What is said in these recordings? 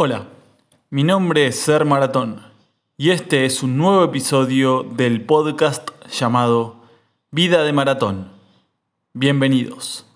Hola, mi nombre es Ser Maratón y este es un nuevo episodio del podcast llamado Vida de Maratón. Bienvenidos.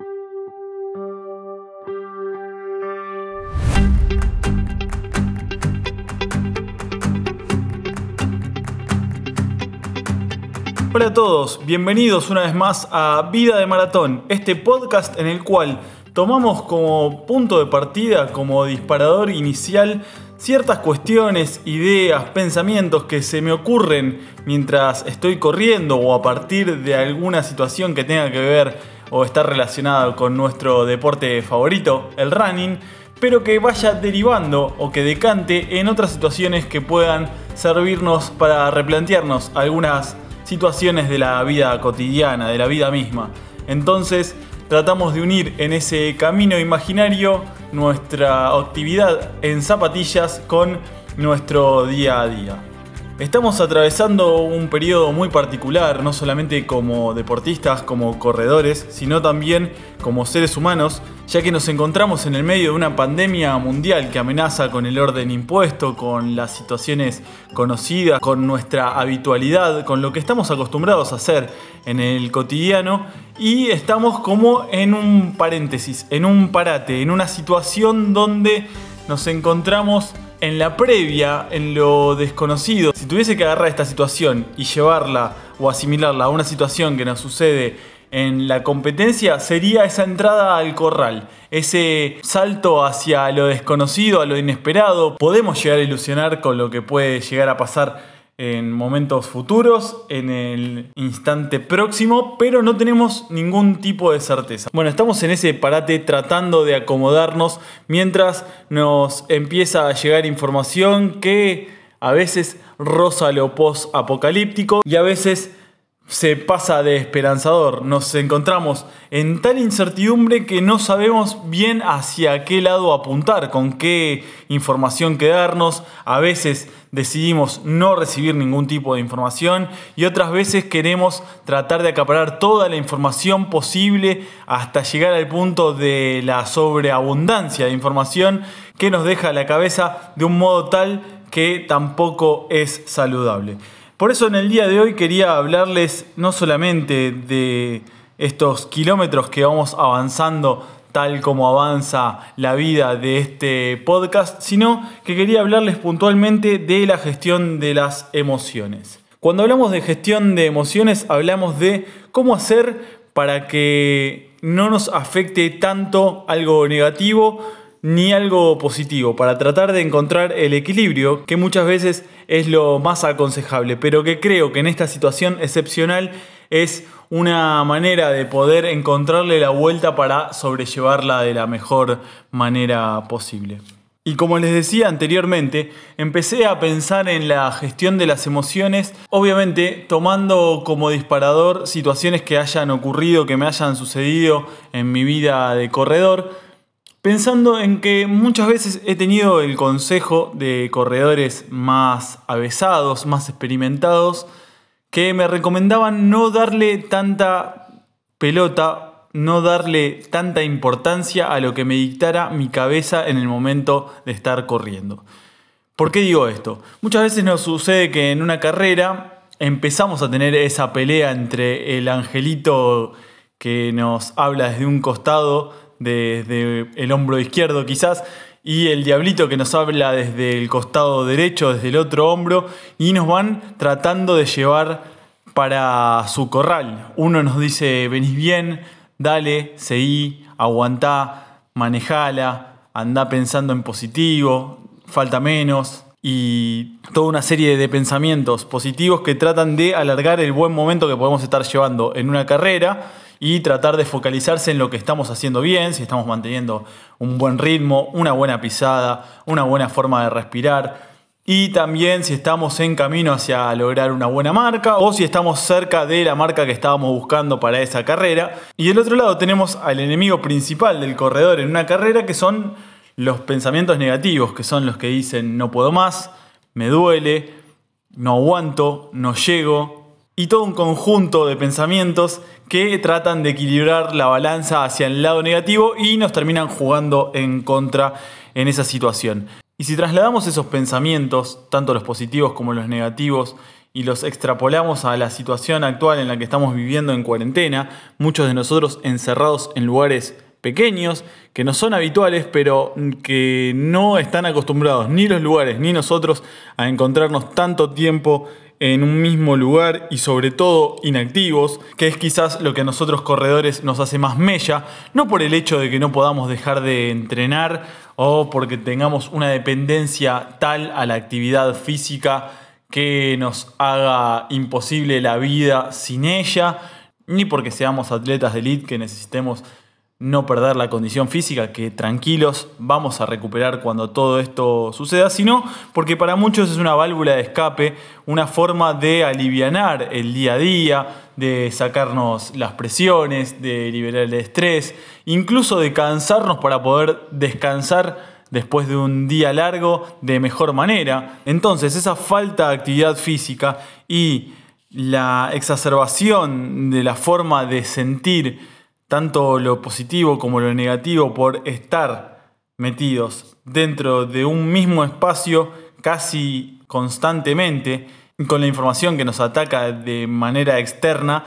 Hola a todos, bienvenidos una vez más a Vida de Maratón, este podcast en el cual tomamos como punto de partida, como disparador inicial, ciertas cuestiones, ideas, pensamientos que se me ocurren mientras estoy corriendo o a partir de alguna situación que tenga que ver o estar relacionada con nuestro deporte favorito, el running, pero que vaya derivando o que decante en otras situaciones que puedan servirnos para replantearnos algunas situaciones de la vida cotidiana, de la vida misma. Entonces, tratamos de unir en ese camino imaginario nuestra actividad en zapatillas con nuestro día a día. Estamos atravesando un periodo muy particular, no solamente como deportistas, como corredores, sino también como seres humanos, ya que nos encontramos en el medio de una pandemia mundial que amenaza con el orden impuesto, con las situaciones conocidas, con nuestra habitualidad, con lo que estamos acostumbrados a hacer en el cotidiano y estamos como en un paréntesis, en un parate, en una situación donde nos encontramos en la previa, en lo desconocido. Si tuviese que agarrar esta situación y llevarla o asimilarla a una situación que nos sucede en la competencia sería esa entrada al corral, ese salto hacia lo desconocido, a lo inesperado. Podemos llegar a ilusionar con lo que puede llegar a pasar en momentos futuros, en el instante próximo, pero no tenemos ningún tipo de certeza. Bueno, estamos en ese parate tratando de acomodarnos mientras nos empieza a llegar información que a veces roza lo post-apocalíptico y a veces se pasa de esperanzador. Nos encontramos en tal incertidumbre que no sabemos bien hacia qué lado apuntar, con qué información quedarnos. A veces decidimos no recibir ningún tipo de información y otras veces queremos tratar de acaparar toda la información posible hasta llegar al punto de la sobreabundancia de información que nos deja la cabeza de un modo tal que tampoco es saludable. Por eso en el día de hoy quería hablarles no solamente de estos kilómetros que vamos avanzando tal como avanza la vida de este podcast, sino que quería hablarles puntualmente de la gestión de las emociones. Cuando hablamos de gestión de emociones hablamos de cómo hacer para que no nos afecte tanto algo negativo ni algo positivo, para tratar de encontrar el equilibrio, que muchas veces es lo más aconsejable, pero que creo que en esta situación excepcional es una manera de poder encontrarle la vuelta para sobrellevarla de la mejor manera posible. Y como les decía anteriormente, empecé a pensar en la gestión de las emociones, obviamente tomando como disparador situaciones que hayan ocurrido, que me hayan sucedido en mi vida de corredor, pensando en que muchas veces he tenido el consejo de corredores más avesados, más experimentados, que me recomendaban no darle tanta pelota, no darle tanta importancia a lo que me dictara mi cabeza en el momento de estar corriendo. ¿Por qué digo esto? Muchas veces nos sucede que en una carrera empezamos a tener esa pelea entre el angelito que nos habla desde un costado desde el hombro izquierdo quizás, y el diablito que nos habla desde el costado derecho, desde el otro hombro, y nos van tratando de llevar para su corral. Uno nos dice, venís bien, dale, seguí, aguantá, manejala, anda pensando en positivo, falta menos, y toda una serie de pensamientos positivos que tratan de alargar el buen momento que podemos estar llevando en una carrera y tratar de focalizarse en lo que estamos haciendo bien, si estamos manteniendo un buen ritmo, una buena pisada, una buena forma de respirar. Y también si estamos en camino hacia lograr una buena marca o si estamos cerca de la marca que estábamos buscando para esa carrera. Y del otro lado tenemos al enemigo principal del corredor en una carrera que son los pensamientos negativos, que son los que dicen no puedo más, me duele, no aguanto, no llego, y todo un conjunto de pensamientos que tratan de equilibrar la balanza hacia el lado negativo y nos terminan jugando en contra en esa situación. Y si trasladamos esos pensamientos, tanto los positivos como los negativos, y los extrapolamos a la situación actual en la que estamos viviendo en cuarentena, muchos de nosotros encerrados en lugares pequeños, que no son habituales, pero que no están acostumbrados ni los lugares ni nosotros a encontrarnos tanto tiempo en un mismo lugar y sobre todo inactivos, que es quizás lo que a nosotros corredores nos hace más mella, no por el hecho de que no podamos dejar de entrenar o porque tengamos una dependencia tal a la actividad física que nos haga imposible la vida sin ella, ni porque seamos atletas de elite que necesitemos no perder la condición física, que tranquilos vamos a recuperar cuando todo esto suceda, sino porque para muchos es una válvula de escape, una forma de alivianar el día a día, de sacarnos las presiones, de liberar el estrés, incluso de cansarnos para poder descansar después de un día largo de mejor manera. Entonces, esa falta de actividad física y la exacerbación de la forma de sentir tanto lo positivo como lo negativo por estar metidos dentro de un mismo espacio casi constantemente, con la información que nos ataca de manera externa,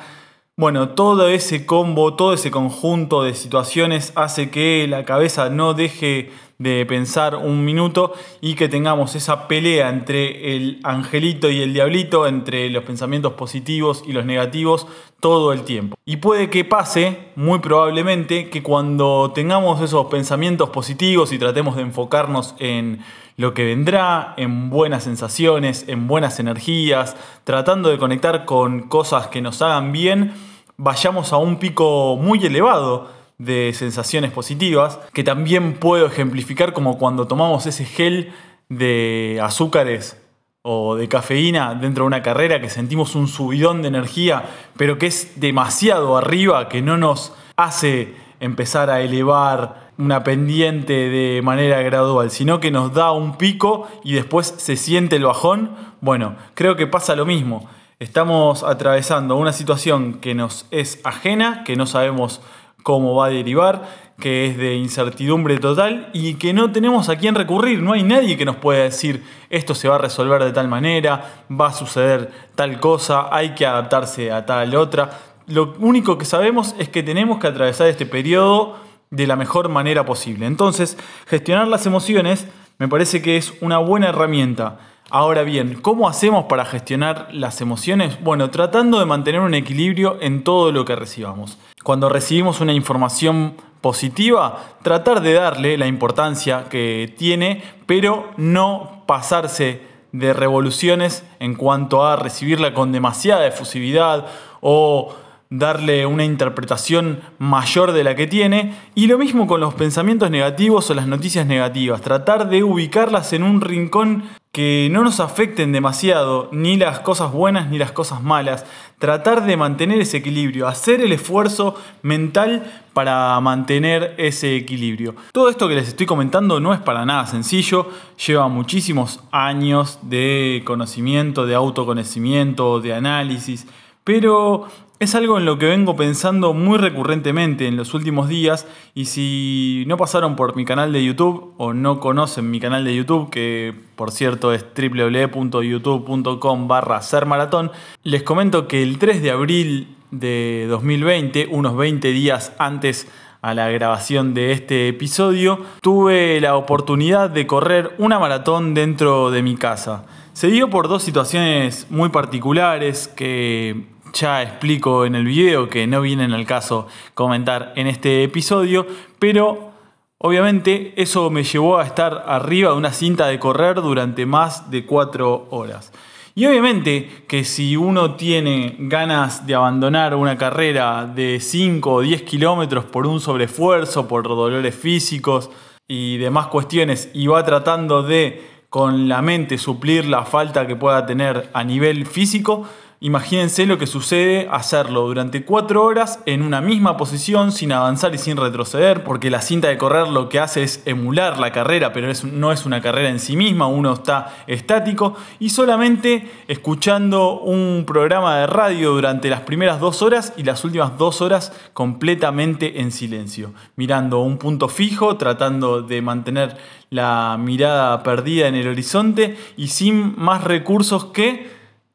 bueno, todo ese combo, todo ese conjunto de situaciones hace que la cabeza no deje de pensar un minuto y que tengamos esa pelea entre el angelito y el diablito, entre los pensamientos positivos y los negativos todo el tiempo. Y puede que pase, muy probablemente, que cuando tengamos esos pensamientos positivos y tratemos de enfocarnos en lo que vendrá, en buenas sensaciones, en buenas energías, tratando de conectar con cosas que nos hagan bien, vayamos a un pico muy elevado de sensaciones positivas, que también puedo ejemplificar como cuando tomamos ese gel de azúcares o de cafeína dentro de una carrera que sentimos un subidón de energía, pero que es demasiado arriba, que no nos hace empezar a elevar una pendiente de manera gradual, sino que nos da un pico y después se siente el bajón. Bueno, creo que pasa lo mismo. Estamos atravesando una situación que nos es ajena, que no sabemos cómo va a derivar, que es de incertidumbre total y que no tenemos a quién recurrir. No hay nadie que nos pueda decir esto se va a resolver de tal manera, va a suceder tal cosa, hay que adaptarse a tal otra. Lo único que sabemos es que tenemos que atravesar este periodo de la mejor manera posible. Entonces, gestionar las emociones me parece que es una buena herramienta. Ahora bien, ¿cómo hacemos para gestionar las emociones? Bueno, tratando de mantener un equilibrio en todo lo que recibamos. Cuando recibimos una información positiva, tratar de darle la importancia que tiene, pero no pasarse de revoluciones en cuanto a recibirla con demasiada efusividad o darle una interpretación mayor de la que tiene. Y lo mismo con los pensamientos negativos o las noticias negativas, tratar de ubicarlas en un rincón que no nos afecten demasiado ni las cosas buenas ni las cosas malas, tratar de mantener ese equilibrio, hacer el esfuerzo mental para mantener ese equilibrio. Todo esto que les estoy comentando no es para nada sencillo, lleva muchísimos años de conocimiento, de autoconocimiento, de análisis, pero es algo en lo que vengo pensando muy recurrentemente en los últimos días y si no pasaron por mi canal de YouTube o no conocen mi canal de YouTube, que por cierto es www.youtube.com barra sermaratón, les comento que el 3 de abril de 2020, unos 20 días antes a la grabación de este episodio, tuve la oportunidad de correr una maratón dentro de mi casa. Se dio por dos situaciones muy particulares que ya explico en el video que no vienen al caso comentar en este episodio, pero obviamente eso me llevó a estar arriba de una cinta de correr durante más de cuatro horas. Y obviamente que si uno tiene ganas de abandonar una carrera de 5 o 10 kilómetros por un sobreesfuerzo, por dolores físicos y demás cuestiones, y va tratando de con la mente suplir la falta que pueda tener a nivel físico, Imagínense lo que sucede hacerlo durante cuatro horas en una misma posición sin avanzar y sin retroceder, porque la cinta de correr lo que hace es emular la carrera, pero no es una carrera en sí misma, uno está estático y solamente escuchando un programa de radio durante las primeras dos horas y las últimas dos horas completamente en silencio, mirando un punto fijo, tratando de mantener la mirada perdida en el horizonte y sin más recursos que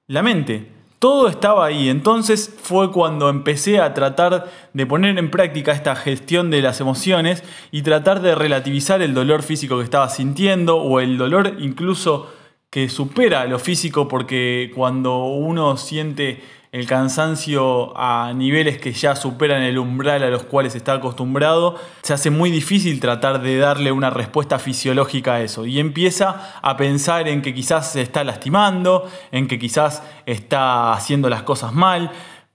la mente todo estaba ahí, entonces fue cuando empecé a tratar de poner en práctica esta gestión de las emociones y tratar de relativizar el dolor físico que estaba sintiendo o el dolor incluso que supera lo físico porque cuando uno siente el cansancio a niveles que ya superan el umbral a los cuales está acostumbrado, se hace muy difícil tratar de darle una respuesta fisiológica a eso. Y empieza a pensar en que quizás se está lastimando, en que quizás está haciendo las cosas mal.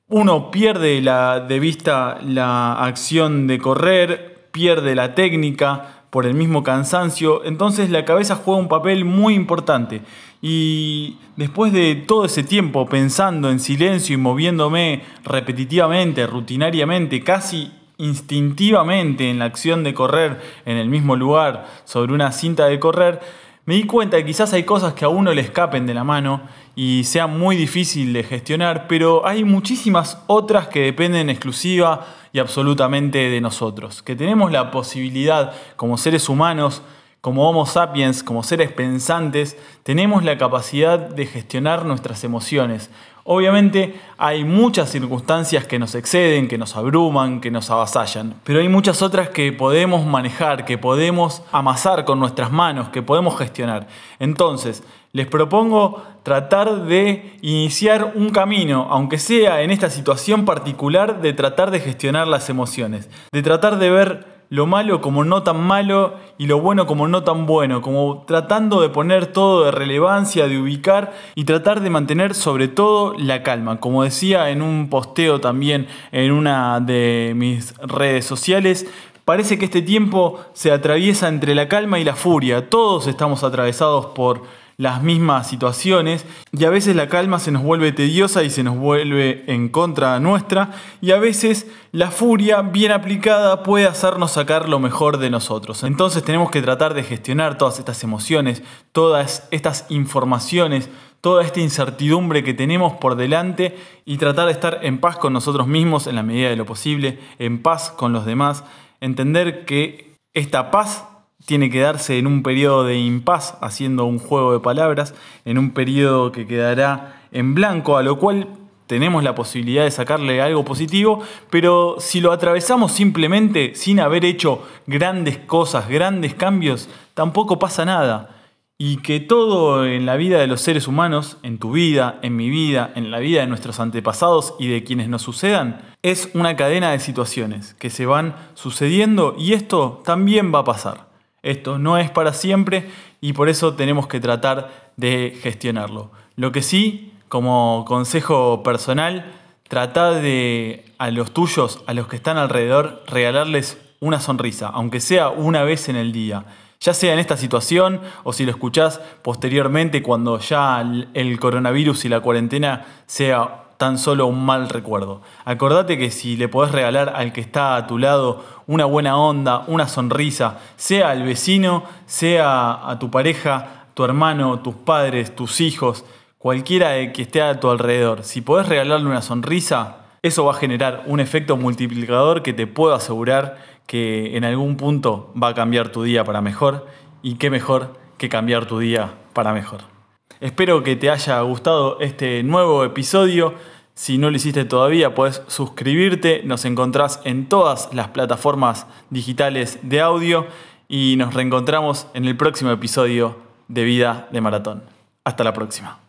Uno pierde la, de vista la acción de correr, pierde la técnica, por el mismo cansancio, entonces la cabeza juega un papel muy importante. Y después de todo ese tiempo pensando en silencio y moviéndome repetitivamente, rutinariamente, casi instintivamente en la acción de correr en el mismo lugar sobre una cinta de correr, me di cuenta que quizás hay cosas que a uno le escapen de la mano y sea muy difícil de gestionar, pero hay muchísimas otras que dependen exclusiva y absolutamente de nosotros, que tenemos la posibilidad como seres humanos, como Homo sapiens, como seres pensantes, tenemos la capacidad de gestionar nuestras emociones, Obviamente hay muchas circunstancias que nos exceden, que nos abruman, que nos avasallan, pero hay muchas otras que podemos manejar, que podemos amasar con nuestras manos, que podemos gestionar. Entonces, les propongo tratar de iniciar un camino, aunque sea en esta situación particular, de tratar de gestionar las emociones, de tratar de ver lo malo como no tan malo y lo bueno como no tan bueno, como tratando de poner todo de relevancia, de ubicar y tratar de mantener sobre todo la calma. Como decía en un posteo también en una de mis redes sociales, parece que este tiempo se atraviesa entre la calma y la furia. Todos estamos atravesados por las mismas situaciones y a veces la calma se nos vuelve tediosa y se nos vuelve en contra nuestra y a veces la furia bien aplicada puede hacernos sacar lo mejor de nosotros. Entonces tenemos que tratar de gestionar todas estas emociones, todas estas informaciones, toda esta incertidumbre que tenemos por delante y tratar de estar en paz con nosotros mismos en la medida de lo posible, en paz con los demás, entender que esta paz tiene que darse en un periodo de impas, haciendo un juego de palabras, en un periodo que quedará en blanco, a lo cual tenemos la posibilidad de sacarle algo positivo, pero si lo atravesamos simplemente sin haber hecho grandes cosas, grandes cambios, tampoco pasa nada. Y que todo en la vida de los seres humanos, en tu vida, en mi vida, en la vida de nuestros antepasados y de quienes nos sucedan, es una cadena de situaciones que se van sucediendo y esto también va a pasar. Esto no es para siempre y por eso tenemos que tratar de gestionarlo. Lo que sí, como consejo personal, trata de a los tuyos, a los que están alrededor, regalarles una sonrisa, aunque sea una vez en el día. Ya sea en esta situación o si lo escuchás posteriormente cuando ya el coronavirus y la cuarentena sea tan solo un mal recuerdo. Acordate que si le podés regalar al que está a tu lado una buena onda, una sonrisa, sea al vecino, sea a tu pareja, tu hermano, tus padres, tus hijos, cualquiera que esté a tu alrededor, si podés regalarle una sonrisa, eso va a generar un efecto multiplicador que te puedo asegurar que en algún punto va a cambiar tu día para mejor y qué mejor que cambiar tu día para mejor. Espero que te haya gustado este nuevo episodio. Si no lo hiciste todavía, puedes suscribirte. Nos encontrás en todas las plataformas digitales de audio y nos reencontramos en el próximo episodio de Vida de Maratón. Hasta la próxima.